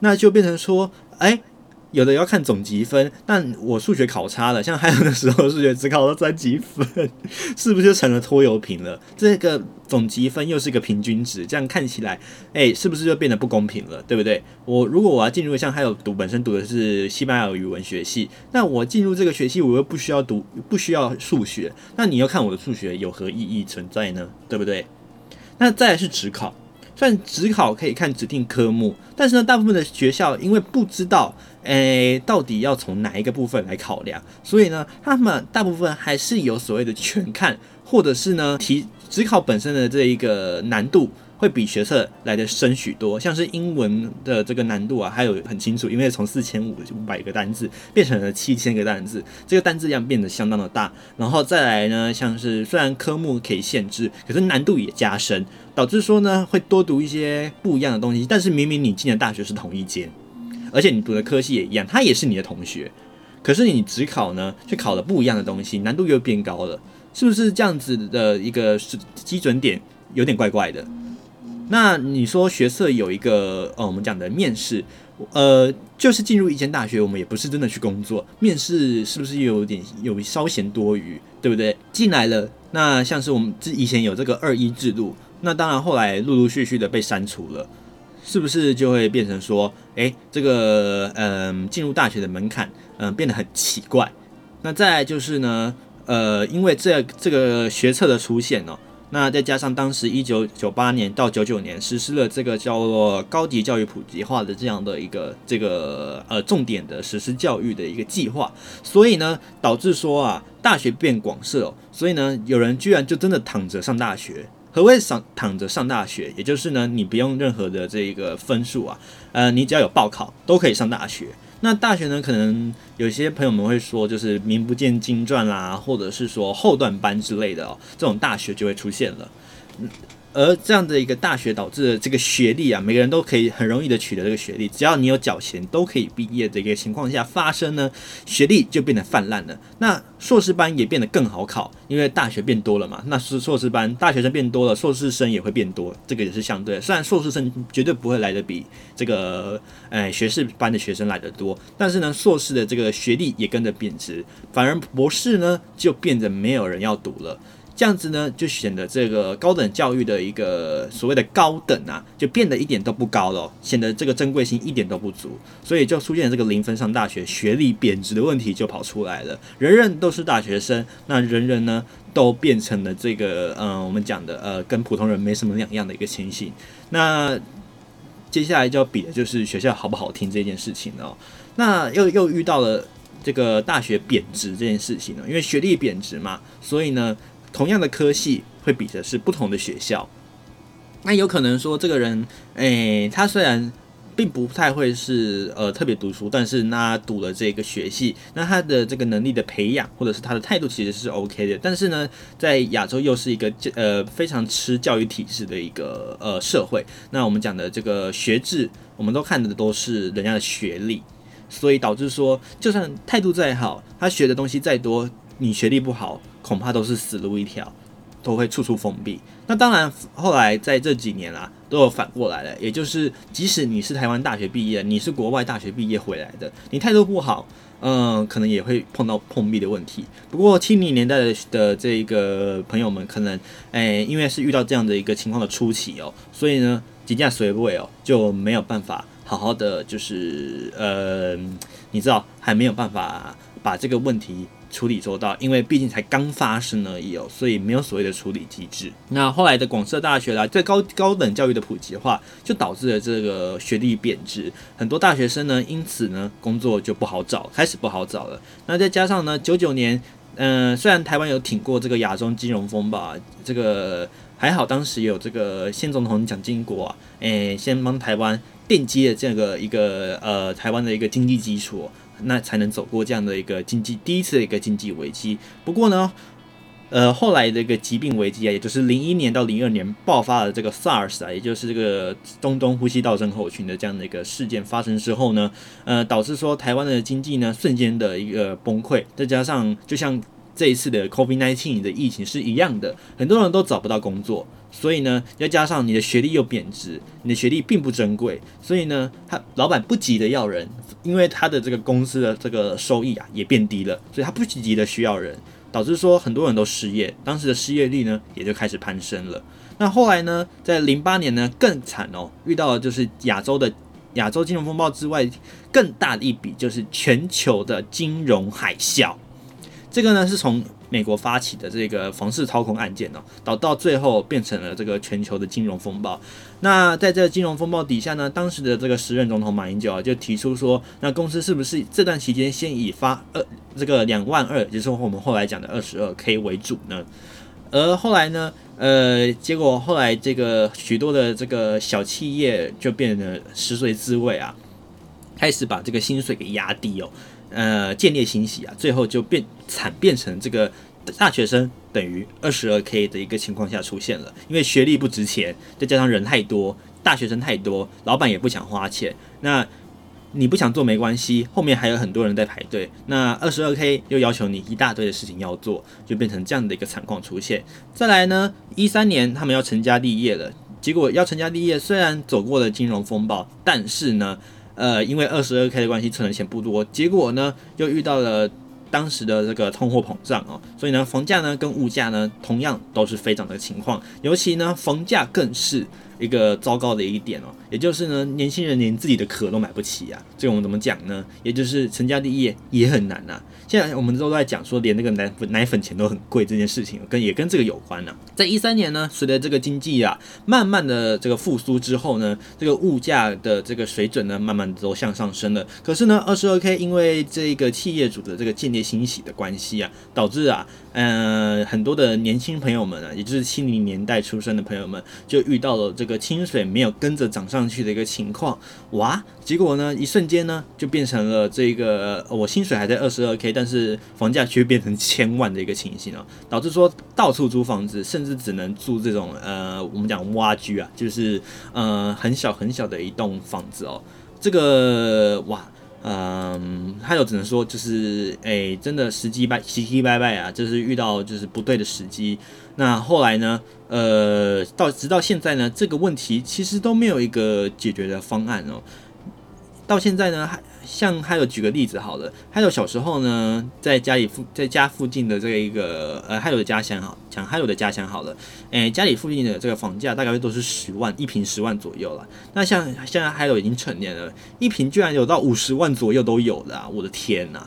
那就变成说，哎。有的要看总积分，但我数学考差了，像还有的时候数学只考了三级分，[LAUGHS] 是不是就成了拖油瓶了？这个总积分又是一个平均值，这样看起来，哎、欸，是不是就变得不公平了？对不对？我如果我要进入像还有读本身读的是西班牙语文学系，那我进入这个学系，我又不需要读，不需要数学，那你要看我的数学有何意义存在呢？对不对？那再来是只考。虽然指考可以看指定科目，但是呢，大部分的学校因为不知道，诶、到底要从哪一个部分来考量，所以呢，他们大部分还是有所谓的全看，或者是呢，提只考本身的这一个难度。会比学测来的深许多，像是英文的这个难度啊，还有很清楚，因为从四千五五百个单字变成了七千个单字，这个单字量变得相当的大。然后再来呢，像是虽然科目可以限制，可是难度也加深，导致说呢会多读一些不一样的东西。但是明明你进的大学是同一间，而且你读的科系也一样，他也是你的同学，可是你只考呢却考了不一样的东西，难度又变高了，是不是这样子的一个基准点有点怪怪的？那你说学测有一个呃，我们讲的面试，呃，就是进入一间大学，我们也不是真的去工作，面试是不是又有点有稍嫌多余，对不对？进来了，那像是我们之以前有这个二一制度，那当然后来陆陆续续的被删除了，是不是就会变成说，诶，这个嗯，进入大学的门槛嗯变得很奇怪？那再就是呢，呃，因为这这个学测的出现呢。那再加上当时一九九八年到九九年实施了这个叫做高级教育普及化的这样的一个这个呃重点的实施教育的一个计划，所以呢导致说啊大学变广设哦，所以呢有人居然就真的躺着上大学。何谓上躺着上大学？也就是呢你不用任何的这一个分数啊，呃你只要有报考都可以上大学。那大学呢，可能有些朋友们会说，就是名不见经传啦，或者是说后段班之类的哦，这种大学就会出现了。而这样的一个大学导致的这个学历啊，每个人都可以很容易的取得这个学历，只要你有缴钱都可以毕业的一个情况下发生呢，学历就变得泛滥了。那硕士班也变得更好考，因为大学变多了嘛。那是硕士班大学生变多了，硕士生也会变多，这个也是相对。虽然硕士生绝对不会来得比这个哎学士班的学生来得多，但是呢，硕士的这个学历也跟着贬值，反而博士呢就变得没有人要读了。这样子呢，就显得这个高等教育的一个所谓的高等啊，就变得一点都不高了，显得这个珍贵性一点都不足，所以就出现这个零分上大学、学历贬值的问题就跑出来了。人人都是大学生，那人人呢都变成了这个嗯、呃，我们讲的呃，跟普通人没什么两样的一个情形。那接下来就要比的就是学校好不好听这件事情哦。那又又遇到了这个大学贬值这件事情了，因为学历贬值嘛，所以呢。同样的科系会比的是不同的学校，那有可能说这个人，诶、他虽然并不太会是呃特别读书，但是他读了这个学系，那他的这个能力的培养或者是他的态度其实是 OK 的。但是呢，在亚洲又是一个呃非常吃教育体制的一个呃社会，那我们讲的这个学制，我们都看的都是人家的学历，所以导致说，就算态度再好，他学的东西再多，你学历不好。恐怕都是死路一条，都会处处封闭。那当然，后来在这几年啦，都有反过来了，也就是即使你是台湾大学毕业，你是国外大学毕业回来的，你态度不好，嗯、可能也会碰到碰壁的问题。不过七零年代的的这个朋友们，可能诶、因为是遇到这样的一个情况的初期哦，所以呢，几架随位哦，就没有办法。好好的就是呃，你知道还没有办法把这个问题。处理周到，因为毕竟才刚发生而已哦，所以没有所谓的处理机制。那后来的广设大学啦，在高高等教育的普及化，就导致了这个学历贬值，很多大学生呢，因此呢，工作就不好找，开始不好找了。那再加上呢，九九年，嗯、虽然台湾有挺过这个亚洲金融风暴，这个还好，当时有这个现总统蒋经国啊，诶，先帮台湾奠基了这个一个呃台湾的一个经济基础。那才能走过这样的一个经济第一次的一个经济危机。不过呢，呃，后来的一个疾病危机啊，也就是零一年到零二年爆发的这个 SARS 啊，也就是这个中东呼吸道症候群的这样的一个事件发生之后呢，呃，导致说台湾的经济呢瞬间的一个崩溃，再加上就像这一次的 COVID-19 的疫情是一样的，很多人都找不到工作。所以呢，要加上你的学历又贬值，你的学历并不珍贵，所以呢，他老板不急的要人，因为他的这个公司的这个收益啊也变低了，所以他不急急的需要人，导致说很多人都失业，当时的失业率呢也就开始攀升了。那后来呢，在零八年呢更惨哦，遇到的就是亚洲的亚洲金融风暴之外更大的一笔，就是全球的金融海啸。这个呢是从美国发起的这个房市掏空案件哦，导到最后变成了这个全球的金融风暴。那在这个金融风暴底下呢，当时的这个时任总统马英九啊就提出说，那公司是不是这段期间先以发二这个两万二，也就是我们后来讲的二十二 K 为主呢？而后来呢，呃，结果后来这个许多的这个小企业就变得食髓知味啊，开始把这个薪水给压低哦。呃，见猎心喜啊，最后就变惨变成这个大学生等于二十二 K 的一个情况下出现了，因为学历不值钱，再加上人太多，大学生太多，老板也不想花钱。那你不想做没关系，后面还有很多人在排队。那二十二 K 又要求你一大堆的事情要做，就变成这样的一个惨况出现。再来呢，一三年他们要成家立业了，结果要成家立业，虽然走过了金融风暴，但是呢。呃，因为二十二 K 的关系，存的钱不多，结果呢，又遇到了当时的这个通货膨胀啊，所以呢，房价呢跟物价呢，同样都是飞涨的情况，尤其呢，房价更是一个糟糕的一点哦，也就是呢，年轻人连自己的壳都买不起啊，这个我们怎么讲呢？也就是成家立业也很难呐、啊。现在我们都在讲说，连那个奶粉奶粉钱都很贵这件事情，跟也跟这个有关呢、在一三年呢，随着这个经济啊慢慢的这个复苏之后呢，这个物价的这个水准呢，慢慢都向上升了。可是呢，二十二 K 因为这个企业主的这个见猎心喜的关系啊，导致啊，嗯、很多的年轻朋友们啊，也就是七零年代出生的朋友们，就遇到了这个薪水没有跟着涨上去的一个情况。哇，结果呢，一瞬间呢，就变成了这个我薪水还在二十二 K，但是房价却变成千万的一个情形哦，导致说到处租房子，甚至只能住这种呃，我们讲蜗居啊，就是呃很小很小的一栋房子哦。这个哇，嗯，还有只能说就是哎、真的时机败，时机败败啊，就是遇到就是不对的时机。那后来呢，呃，到直到现在呢，这个问题其实都没有一个解决的方案哦。到现在呢，还像还有举个例子好了，还有小时候呢，在家里附在家附近的这个一个呃，还有的家乡好讲，还有的家乡好了，哎，家里附近的这个房价大概都是十万一平十万左右了。那像现在还有已经成年了，一平居然有到五十万左右都有的啊！我的天呐！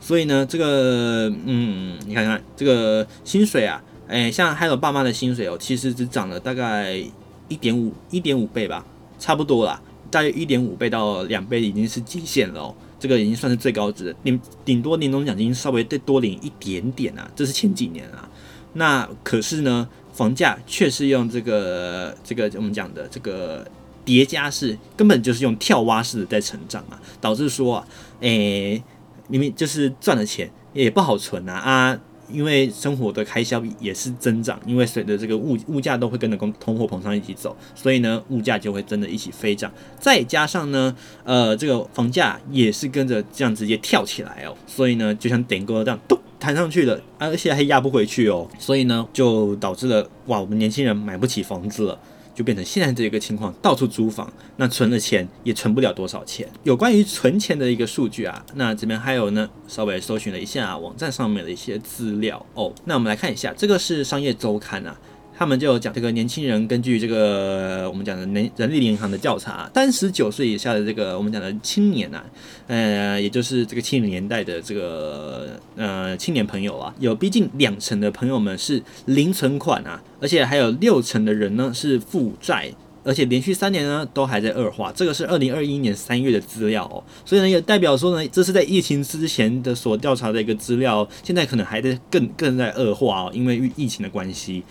所以呢，这个嗯，你看看这个薪水啊，哎，像还有爸妈的薪水哦，其实只涨了大概一点五一点五倍吧，差不多啦。大约一点五倍到两倍已经是极限了哦，这个已经算是最高值了。顶多年终奖金稍微再多领一点点啊，这是前几年啊。那可是呢，房价却是用这个这个我们讲的这个叠加式，根本就是用跳蛙式的在成长啊，导致说啊，诶，明明就是赚了钱也不好存啊啊。因为生活的开销也是增长，因为随着这个物物价都会跟着通通货膨胀一起走，所以呢，物价就会真的一起飞涨。再加上呢，呃，这个房价也是跟着这样直接跳起来哦，所以呢，就像点歌这样咚弹上去了，而且还压不回去哦，所以呢，就导致了哇，我们年轻人买不起房子了。就变成现在这个情况，到处租房，那存的钱也存不了多少钱。有关于存钱的一个数据啊，那这边还有呢，稍微搜寻了一下网站上面的一些资料哦。那我们来看一下，这个是商业周刊啊，他们就讲这个年轻人根据这个我们讲的人人力银行的调查，三十九岁以下的这个我们讲的青年啊，呃，也就是这个七零年代的这个呃青年朋友啊，有逼近两成的朋友们是零存款啊，而且还有六成的人呢是负债。而且连续三年呢都还在恶化，这个是二零二一年三月的资料哦，所以呢也代表说呢，这是在疫情之前的所调查的一个资料，现在可能还在更更在恶化哦，因为与疫情的关系。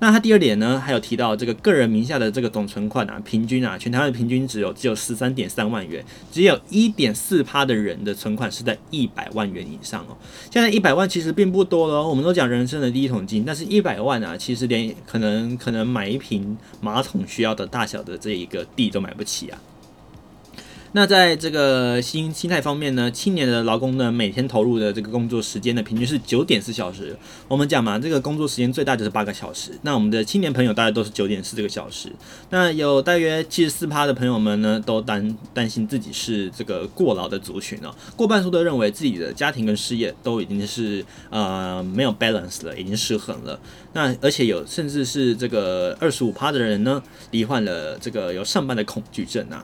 那他第二点呢，还有提到这个个人名下的这个总存款啊，平均啊，全台湾的平均只有只有十三点三万元，只有一点四趴的人的存款是在一百万元以上哦。现在一百万其实并不多了哦，我们都讲人生的第一桶金，但是一百万啊，其实连可能可能买一瓶马桶需要的大小的这一个地都买不起啊。那在这个心心态方面呢，青年的劳工呢，每天投入的这个工作时间呢，平均是九点四小时。我们讲嘛，这个工作时间最大就是八个小时。那我们的青年朋友大概都是九点四这个小时。那有大约七十四趴的朋友们呢，都担担心自己是这个过劳的族群哦。过半数都认为自己的家庭跟事业都已经是呃没有 balance 了，已经失衡了。那而且有甚至是这个二十五趴的人呢，罹患了这个有上班的恐惧症啊。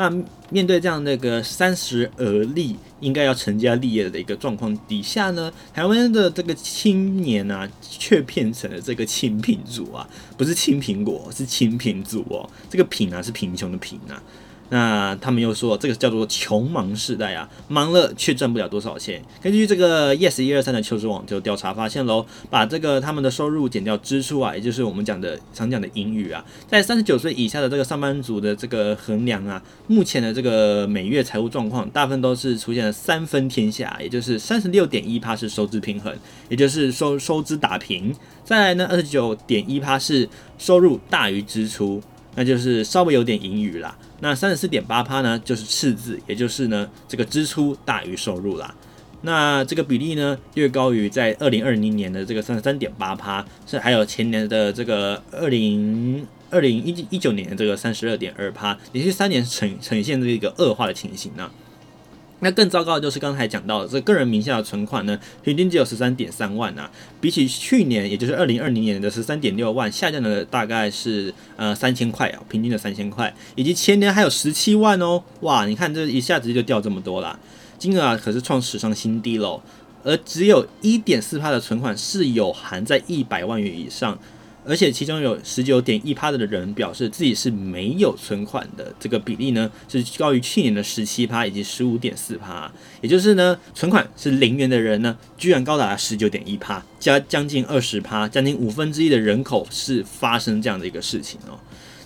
那面对这样那个三十而立，应该要成家立业的一个状况底下呢，台湾的这个青年啊，却变成了这个清贫族啊，不是青苹果，是清贫族哦。这个贫啊，是贫穷的贫啊。那他们又说，这个叫做穷忙世代啊，忙了却赚不了多少钱。根据这个 Yes 一二三的求职网就调查发现喽，把这个他们的收入减掉支出啊，也就是我们讲的常讲的盈余啊，在三十九岁以下的这个上班族的这个衡量啊，目前的这个每月财务状况，大部分都是出现了三分天下，也就是三十六点一趴是收支平衡，也就是收收支打平。再来呢，二十九点一趴是收入大于支出，那就是稍微有点盈余啦。那三十四点八趴呢，就是赤字，也就是呢，这个支出大于收入啦。那这个比例呢，略高于在二零二零年的这个三十三点八趴，是还有前年的这个二零二零一一九年的这个三十二点二趴，连续三年呈呈现这个恶化的情形呢。那更糟糕的就是刚才讲到的，这个人名下的存款呢，平均只有十三点三万啊，比起去年，也就是二零二零年的十三点六万，下降了大概是呃三千块啊，平均的三千块，以及前年还有十七万哦，哇，你看这一下子就掉这么多啦，金额啊可是创史上新低喽，而只有一点四趴的存款是有含在一百万元以上。而且其中有十九点一趴的人表示自己是没有存款的，这个比例呢是高于去年的十七趴以及十五点四趴，也就是呢存款是零元的人呢，居然高达十九点一趴，加将近二十趴，将近五分之一的人口是发生这样的一个事情哦。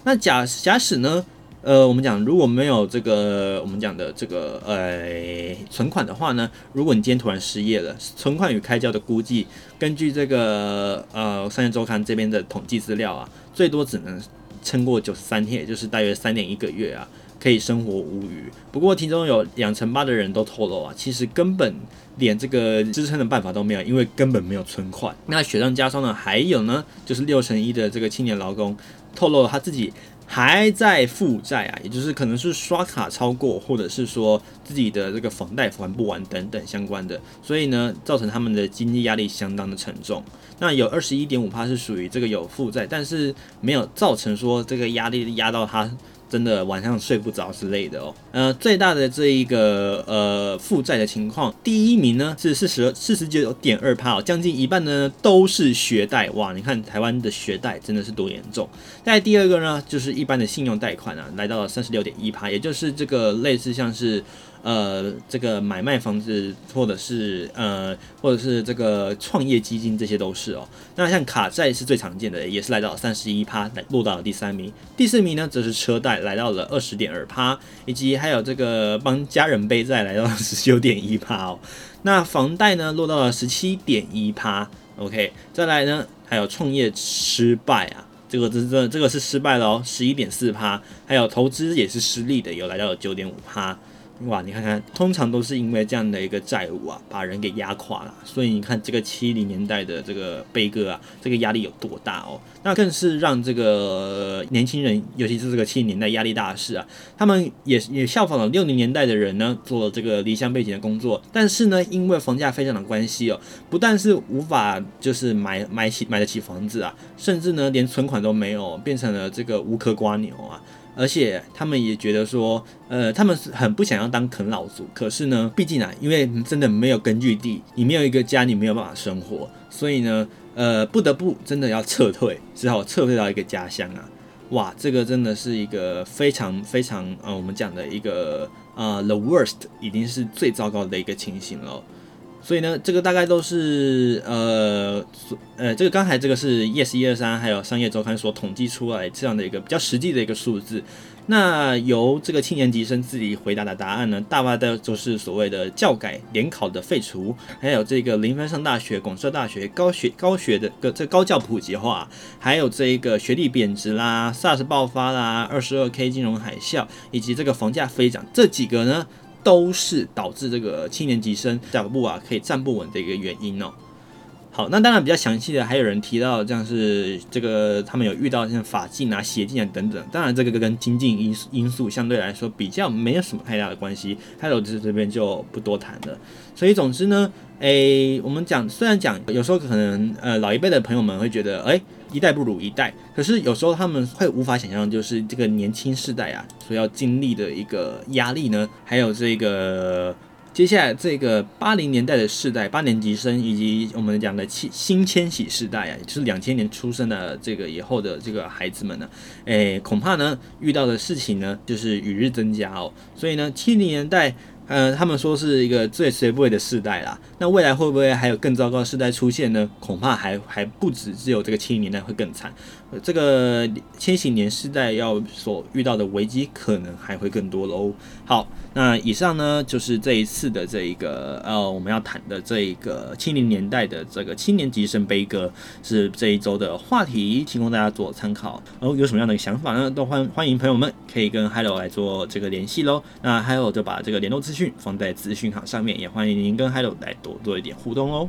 那假假使呢？呃，我们讲如果没有这个我们讲的这个呃存款的话呢，如果你今天突然失业了，存款与开销的估计，根据这个呃商业周刊这边的统计资料啊，最多只能撑过九十三天，也就是大约三点一个月啊，可以生活无虞。不过其中有两成八的人都透露啊，其实根本连这个支撑的办法都没有，因为根本没有存款。那雪上加霜呢，还有呢，就是六成一的这个青年劳工透露了他自己。还在负债啊，也就是可能是刷卡超过，或者是说自己的这个房贷还不完等等相关的，所以呢，造成他们的经济压力相当的沉重。那有二十一点五趴是属于这个有负债，但是没有造成说这个压力压到他。真的晚上睡不着之类的哦。呃，最大的这一个呃负债的情况，第一名呢是四十四十九点二趴，将近一半呢都是学贷。哇，你看台湾的学贷真的是多严重。再第二个呢，就是一般的信用贷款啊，来到了三十六点一趴，也就是这个类似像是。呃，这个买卖房子，或者是呃，或者是这个创业基金，这些都是哦。那像卡债是最常见的，也是来到三十一趴，落到了第三名。第四名呢，则是车贷，来到了二十点二趴，以及还有这个帮家人背债，来到了十九点一趴哦。那房贷呢，落到了十七点一趴。OK，再来呢，还有创业失败啊，这个这这这个是失败了哦，十一点四趴。还有投资也是失利的，有来到了九点五趴。哇，你看看，通常都是因为这样的一个债务啊，把人给压垮了。所以你看这个七零年代的这个悲歌啊，这个压力有多大哦？那更是让这个年轻人，尤其是这个七零年代压力大的是啊，他们也也效仿了六零年代的人呢，做了这个离乡背井的工作。但是呢，因为房价飞涨的关系哦，不但是无法就是买买起买得起房子啊，甚至呢连存款都没有，变成了这个无壳蜗牛啊。而且他们也觉得说，呃，他们是很不想要当啃老族。可是呢，毕竟啊，因为真的没有根据地，你没有一个家，你没有办法生活，所以呢，呃，不得不真的要撤退，只好撤退到一个家乡啊。哇，这个真的是一个非常非常呃，我们讲的一个呃，the worst，已经是最糟糕的一个情形了。所以呢，这个大概都是呃呃，这个刚才这个是 Yes 一二三还有商业周刊所统计出来这样的一个比较实际的一个数字。那由这个青年级生自己回答的答案呢，大概的就是所谓的教改联考的废除，还有这个零分上大学、广设大学、高学高学的个这高教普及化，还有这一个学历贬值啦、SARS 爆发啦、二十二 K 金融海啸，以及这个房价飞涨这几个呢。都是导致这个七年级生脚步啊可以站不稳的一个原因哦。好，那当然比较详细的还有人提到，像是这个他们有遇到像法禁啊、协禁啊等等。当然这个跟经济因素因素相对来说比较没有什么太大的关系，还有就是这边就不多谈了。所以总之呢，诶，我们讲虽然讲有时候可能呃老一辈的朋友们会觉得诶。一代不如一代，可是有时候他们会无法想象，就是这个年轻世代啊所要经历的一个压力呢，还有这个接下来这个八零年代的世代，八年级生以及我们讲的新新千禧世代啊，也就是两千年出生的这个以后的这个孩子们呢，诶，恐怕呢遇到的事情呢就是与日增加哦，所以呢七零年代。呃，他们说是一个最衰不会的世代啦。那未来会不会还有更糟糕的世代出现呢？恐怕还还不止只有这个七零年代会更惨。这个千禧年世代要所遇到的危机可能还会更多喽。好，那以上呢就是这一次的这一个呃我们要谈的这一个七零年代的这个七年级生悲歌是这一周的话题，提供大家做参考。然后有什么样的想法呢？都欢欢迎朋友们可以跟 Hello 来做这个联系喽。那 Hello 就把这个联络资讯放在资讯卡上面，也欢迎您跟 Hello 来多做一点互动哦。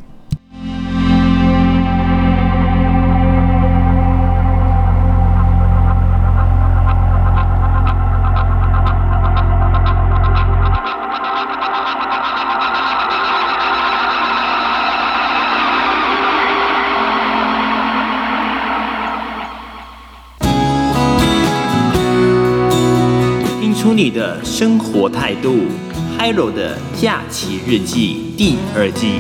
你的生活态度，Hello 的假期日记第二季。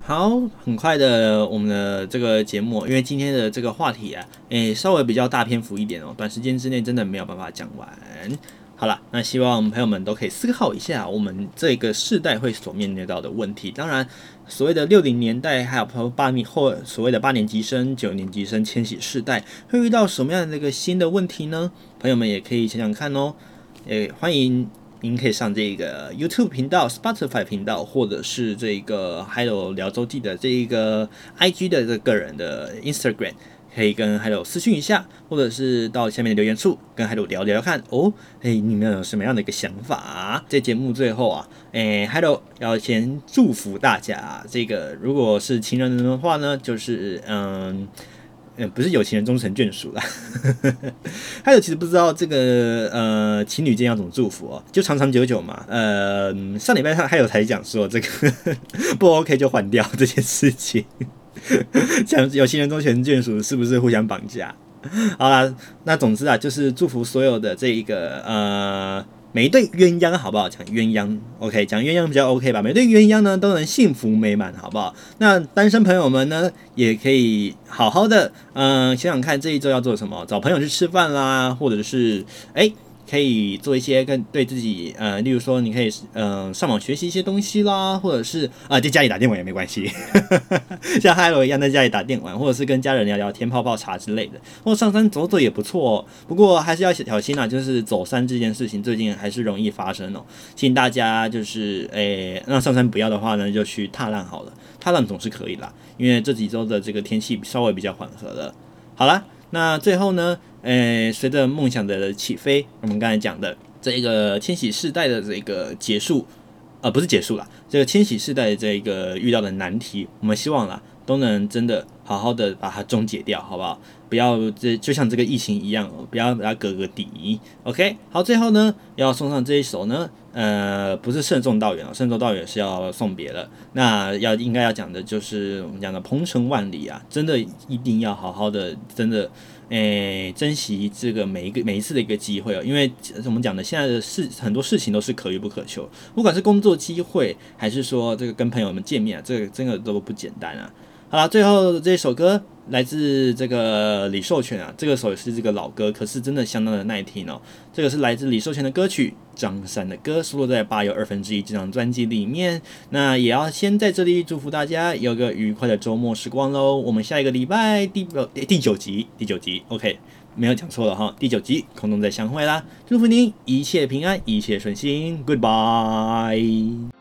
好，很快的，我们的这个节目，因为今天的这个话题啊，诶，稍微比较大篇幅一点哦，短时间之内真的没有办法讲完。好了，那希望朋友们都可以思考一下，我们这个世代会所面临到的问题。当然，所谓的六零年代，还有八年后所谓的八年级生、九年级生、千禧世代，会遇到什么样的一个新的问题呢？朋友们也可以想想看哦。诶，欢迎您可以上这个 YouTube 频道、Spotify 频道，或者是这个还有聊周记的这一个 IG 的这个个人的 Instagram。可以跟 Hello 私讯一下，或者是到下面的留言处跟 Hello 聊聊看哦。哎，你们有什么样的一个想法？在节目最后啊，哎，Hello 要先祝福大家。这个如果是情人的话呢，就是嗯嗯，不是有情人终成眷属啦。[LAUGHS] Hello 其实不知道这个呃情侣间要怎么祝福哦，就长长久久嘛。呃，上礼拜他还有才讲说这个 [LAUGHS] 不 OK 就换掉这件事情。[LAUGHS] 讲有情人终成眷属是不是互相绑架？好啦，那总之啊，就是祝福所有的这一个呃每一对鸳鸯，好不好？讲鸳鸯，OK，讲鸳鸯比较 OK 吧？每对鸳鸯呢都能幸福美满，好不好？那单身朋友们呢，也可以好好的嗯、呃、想想看这一周要做什么，找朋友去吃饭啦，或者是哎。可以做一些跟对自己呃，例如说你可以嗯、上网学习一些东西啦，或者是啊、在家里打电玩也没关系，[LAUGHS] 像 Hello 一样在家里打电玩，或者是跟家人聊聊天、泡泡茶之类的，或上山走走也不错哦。不过还是要小心啊，就是走山这件事情最近还是容易发生哦。请大家就是诶，那上山不要的话呢，就去踏浪好了，踏浪总是可以啦，因为这几周的这个天气稍微比较缓和了。好啦。那最后呢，呃，随着梦想的起飞，我们刚才讲的这个千禧世代的这个结束，呃，不是结束了，这个千禧世代的这个遇到的难题，我们希望啦都能真的好好的把它终结掉，好不好？不要这就像这个疫情一样，不要把它割个底。OK，好，最后呢要送上这一首呢。呃，不是慎重道远啊，慎重道远是要送别了。那要应该要讲的就是我们讲的鹏程万里啊，真的一定要好好的，真的，诶，珍惜这个每一个每一次的一个机会哦。因为怎么讲呢现在的事很多事情都是可遇不可求，不管是工作机会，还是说这个跟朋友们见面啊，这个真的都不简单啊。好了，最后这首歌来自这个李寿全啊，这个首是这个老歌，可是真的相当的耐听哦。这个是来自李寿全的歌曲《张三的歌》，收录在《八又二分之一》这张专辑里面。那也要先在这里祝福大家有个愉快的周末时光喽。我们下一个礼拜第呃第九集，第九集，OK，没有讲错了哈，第九集空中再相会啦。祝福您一切平安，一切顺心，Goodbye。